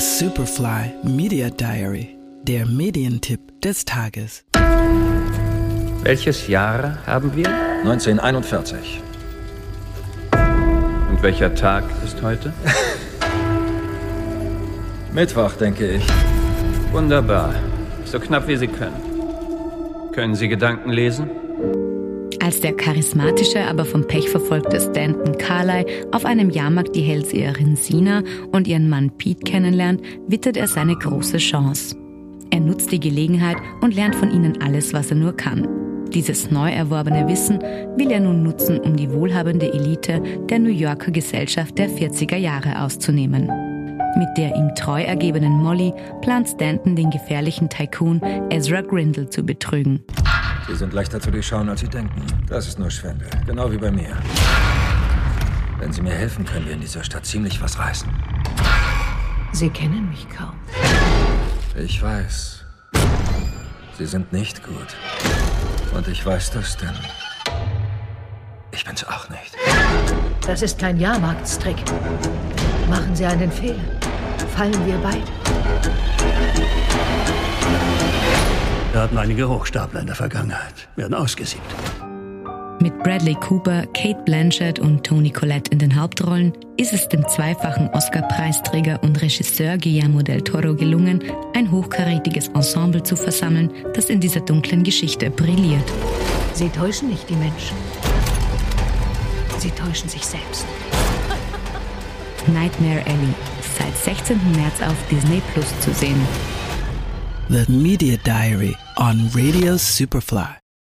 Superfly Media Diary, der Medientipp des Tages. Welches Jahr haben wir? 1941. Und welcher Tag ist heute? Mittwoch, denke ich. Wunderbar. So knapp wie Sie können. Können Sie Gedanken lesen? Als der charismatische, aber vom Pech verfolgte Stanton Carlyle auf einem Jahrmarkt die Hellseherin Sina und ihren Mann Pete kennenlernt, wittert er seine große Chance. Er nutzt die Gelegenheit und lernt von ihnen alles, was er nur kann. Dieses neu erworbene Wissen will er nun nutzen, um die wohlhabende Elite der New Yorker Gesellschaft der 40er Jahre auszunehmen. Mit der ihm treu ergebenen Molly plant Stanton den gefährlichen Tycoon Ezra Grindle zu betrügen. Sie sind leichter zu durchschauen, als Sie denken. Das ist nur Schwindel. Genau wie bei mir. Wenn Sie mir helfen, können wir in dieser Stadt ziemlich was reißen. Sie kennen mich kaum. Ich weiß. Sie sind nicht gut. Und ich weiß das, denn ich bin's auch nicht. Das ist kein Jahrmarktstrick. Machen Sie einen Fehler. Fallen wir beide. Hatten einige Hochstapler in der Vergangenheit, werden ausgesiebt. Mit Bradley Cooper, Kate Blanchett und Toni Collette in den Hauptrollen ist es dem zweifachen Oscar-Preisträger und Regisseur Guillermo del Toro gelungen, ein hochkarätiges Ensemble zu versammeln, das in dieser dunklen Geschichte brilliert. Sie täuschen nicht die Menschen. Sie täuschen sich selbst. Nightmare Alley, seit 16. März auf Disney Plus zu sehen. The Media Diary on Radio Superfly.